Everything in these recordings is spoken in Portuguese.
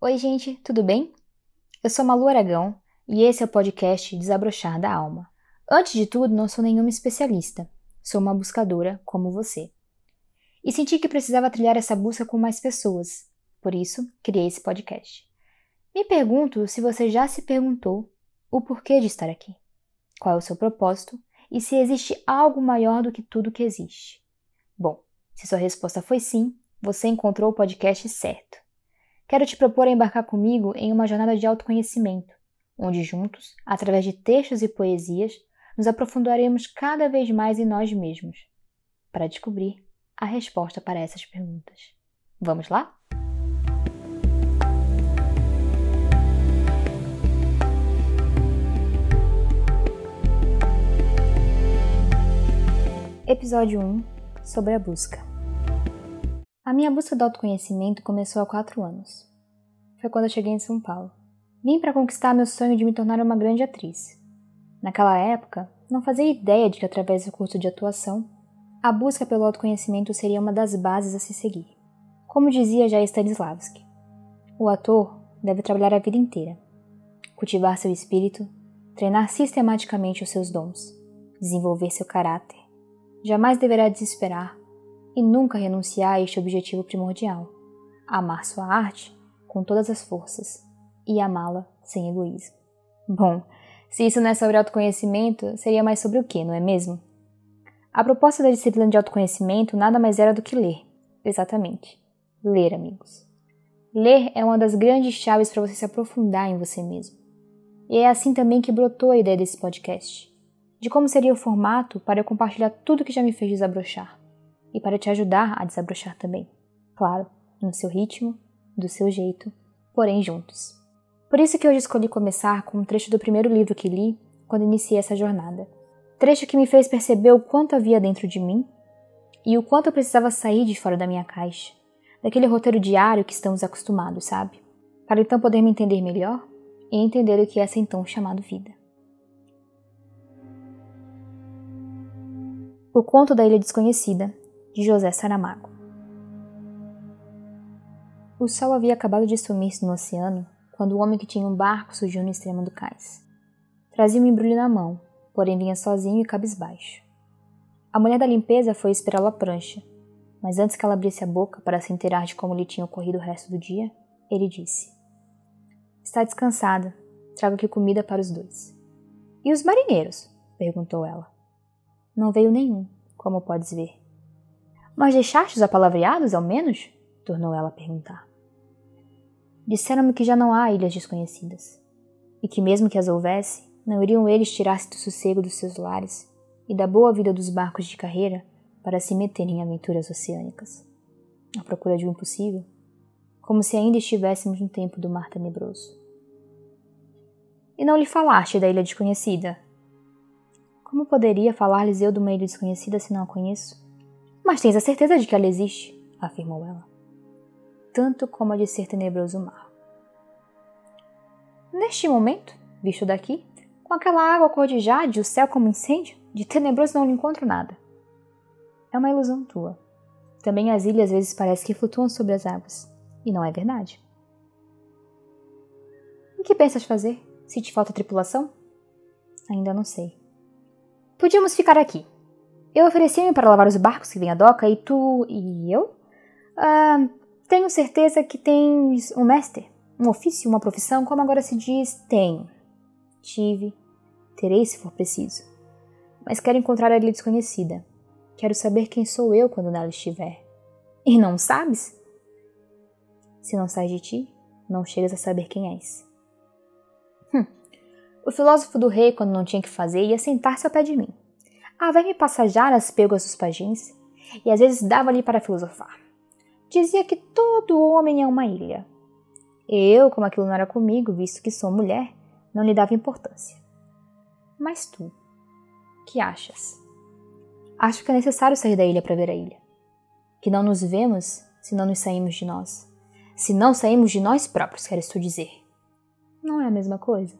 Oi, gente, tudo bem? Eu sou Malu Aragão e esse é o podcast Desabrochar da Alma. Antes de tudo, não sou nenhuma especialista, sou uma buscadora como você. E senti que precisava trilhar essa busca com mais pessoas, por isso criei esse podcast. Me pergunto se você já se perguntou o porquê de estar aqui, qual é o seu propósito e se existe algo maior do que tudo que existe. Bom, se sua resposta foi sim, você encontrou o podcast certo. Quero te propor a embarcar comigo em uma jornada de autoconhecimento, onde juntos, através de textos e poesias, nos aprofundaremos cada vez mais em nós mesmos, para descobrir a resposta para essas perguntas. Vamos lá? Episódio 1 Sobre a busca. Minha busca do autoconhecimento começou há quatro anos. Foi quando eu cheguei em São Paulo. Vim para conquistar meu sonho de me tornar uma grande atriz. Naquela época, não fazia ideia de que através do curso de atuação, a busca pelo autoconhecimento seria uma das bases a se seguir. Como dizia já Stanislavski, o ator deve trabalhar a vida inteira, cultivar seu espírito, treinar sistematicamente os seus dons, desenvolver seu caráter. Jamais deverá desesperar e nunca renunciar a este objetivo primordial: amar sua arte com todas as forças e amá-la sem egoísmo. Bom, se isso não é sobre autoconhecimento, seria mais sobre o que, não é mesmo? A proposta da disciplina de autoconhecimento nada mais era do que ler. Exatamente. Ler, amigos. Ler é uma das grandes chaves para você se aprofundar em você mesmo. E é assim também que brotou a ideia desse podcast, de como seria o formato para eu compartilhar tudo que já me fez desabrochar e para te ajudar a desabrochar também. Claro, no seu ritmo, do seu jeito, porém juntos. Por isso que hoje escolhi começar com um trecho do primeiro livro que li quando iniciei essa jornada. Trecho que me fez perceber o quanto havia dentro de mim e o quanto eu precisava sair de fora da minha caixa, daquele roteiro diário que estamos acostumados, sabe? Para então poder me entender melhor e entender o que é essa então chamado vida. O Conto da Ilha Desconhecida, de José Saramago. O sol havia acabado de sumir-se no oceano quando o homem que tinha um barco surgiu no extremo do cais. Trazia um embrulho na mão, porém vinha sozinho e cabisbaixo. A mulher da limpeza foi esperá-lo à prancha, mas antes que ela abrisse a boca para se inteirar de como lhe tinha ocorrido o resto do dia, ele disse: Está descansada, trago aqui comida para os dois. E os marinheiros? perguntou ela. Não veio nenhum, como podes ver. Mas deixaste-os apalavreados, ao menos? tornou ela a perguntar. Disseram-me que já não há ilhas desconhecidas, e que mesmo que as houvesse, não iriam eles tirar-se do sossego dos seus lares e da boa vida dos barcos de carreira para se meterem em aventuras oceânicas, à procura de um impossível, como se ainda estivéssemos no tempo do mar tenebroso. E não lhe falaste da ilha desconhecida? Como poderia falar-lhes eu de uma ilha desconhecida se não a conheço? Mas tens a certeza de que ela existe, afirmou ela. Tanto como a de ser tenebroso mar. Neste momento, visto daqui, com aquela água cor de jade o céu como incêndio, de tenebroso não lhe encontro nada. É uma ilusão tua. Também as ilhas às vezes parecem que flutuam sobre as águas, e não é verdade. O que pensas fazer? Se te falta tripulação? Ainda não sei. Podíamos ficar aqui, eu ofereci-me para lavar os barcos que vêm à doca e tu e eu? Ah, tenho certeza que tens um mestre, um ofício, uma profissão, como agora se diz, tenho. Tive, terei se for preciso. Mas quero encontrar a ilha desconhecida. Quero saber quem sou eu quando nela estiver. E não sabes? Se não sai de ti, não chegas a saber quem és. Hum. O filósofo do rei, quando não tinha que fazer, ia sentar-se ao pé de mim a ver-me passajar as pêguas dos pajins, e às vezes dava-lhe para filosofar. Dizia que todo homem é uma ilha. Eu, como aquilo não era comigo, visto que sou mulher, não lhe dava importância. Mas tu, que achas? Acho que é necessário sair da ilha para ver a ilha. Que não nos vemos se não nos saímos de nós. Se não saímos de nós próprios, queres tu dizer. Não é a mesma coisa.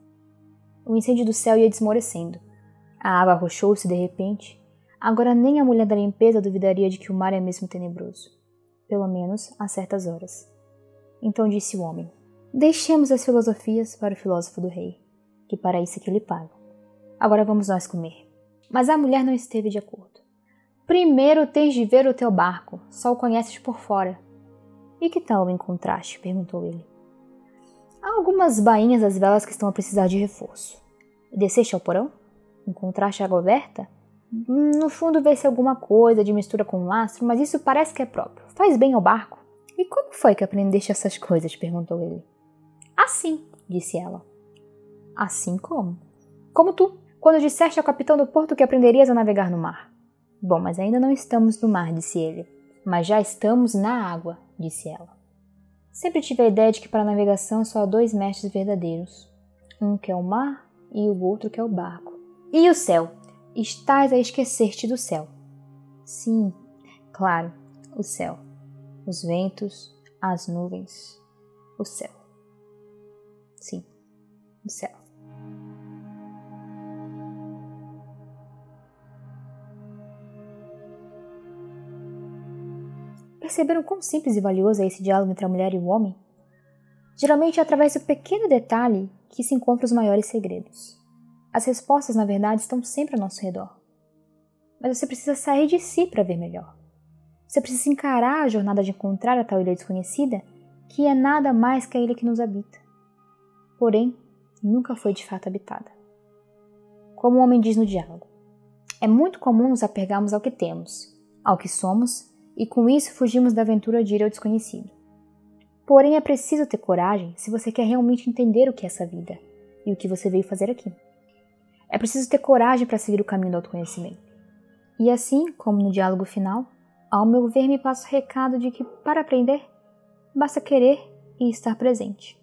O incêndio do céu ia desmorecendo. A água arrochou-se de repente. Agora nem a mulher da limpeza duvidaria de que o mar é mesmo tenebroso. Pelo menos a certas horas. Então disse o homem: Deixemos as filosofias para o filósofo do rei, que para isso é que lhe paga. Agora vamos nós comer. Mas a mulher não esteve de acordo. Primeiro tens de ver o teu barco, só o conheces por fora. E que tal o encontraste? perguntou ele. Há algumas bainhas das velas que estão a precisar de reforço. Desceste ao porão? Encontraste água aberta? No fundo vê-se alguma coisa de mistura com lastro, mas isso parece que é próprio. Faz bem ao barco. E como foi que aprendeste essas coisas? perguntou ele. Assim, disse ela. Assim como? Como tu, quando disseste ao capitão do porto que aprenderias a navegar no mar. Bom, mas ainda não estamos no mar, disse ele. Mas já estamos na água, disse ela. Sempre tive a ideia de que para a navegação só há dois mestres verdadeiros. Um que é o mar e o outro que é o barco. E o céu? Estás a esquecer-te do céu. Sim, claro, o céu os ventos, as nuvens, o céu. Sim, o céu. Perceberam quão simples e valioso é esse diálogo entre a mulher e o homem? Geralmente é através do pequeno detalhe que se encontram os maiores segredos. As respostas, na verdade, estão sempre ao nosso redor. Mas você precisa sair de si para ver melhor. Você precisa encarar a jornada de encontrar a tal ilha desconhecida, que é nada mais que a ilha que nos habita. Porém, nunca foi de fato habitada. Como o homem diz no diálogo, é muito comum nos apegarmos ao que temos, ao que somos, e com isso fugimos da aventura de ir ao desconhecido. Porém, é preciso ter coragem se você quer realmente entender o que é essa vida e o que você veio fazer aqui. É preciso ter coragem para seguir o caminho do autoconhecimento. E assim, como no diálogo final, ao meu ver, me passa o recado de que, para aprender, basta querer e estar presente.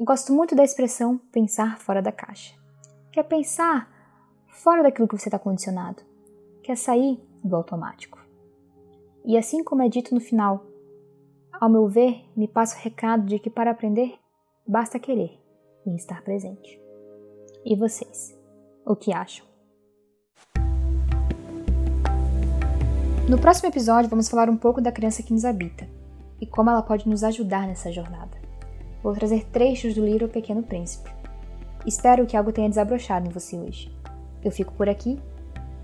Gosto muito da expressão pensar fora da caixa. Quer pensar fora daquilo que você está condicionado. Quer sair do automático. E assim como é dito no final, ao meu ver, me passa o recado de que para aprender, basta querer e estar presente. E vocês, o que acham? No próximo episódio, vamos falar um pouco da criança que nos habita e como ela pode nos ajudar nessa jornada. Vou trazer trechos do livro O Pequeno Príncipe. Espero que algo tenha desabrochado em você hoje. Eu fico por aqui,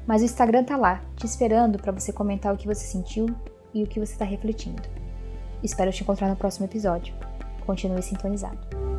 mas o Instagram tá lá, te esperando para você comentar o que você sentiu e o que você está refletindo. Espero te encontrar no próximo episódio. Continue sintonizado.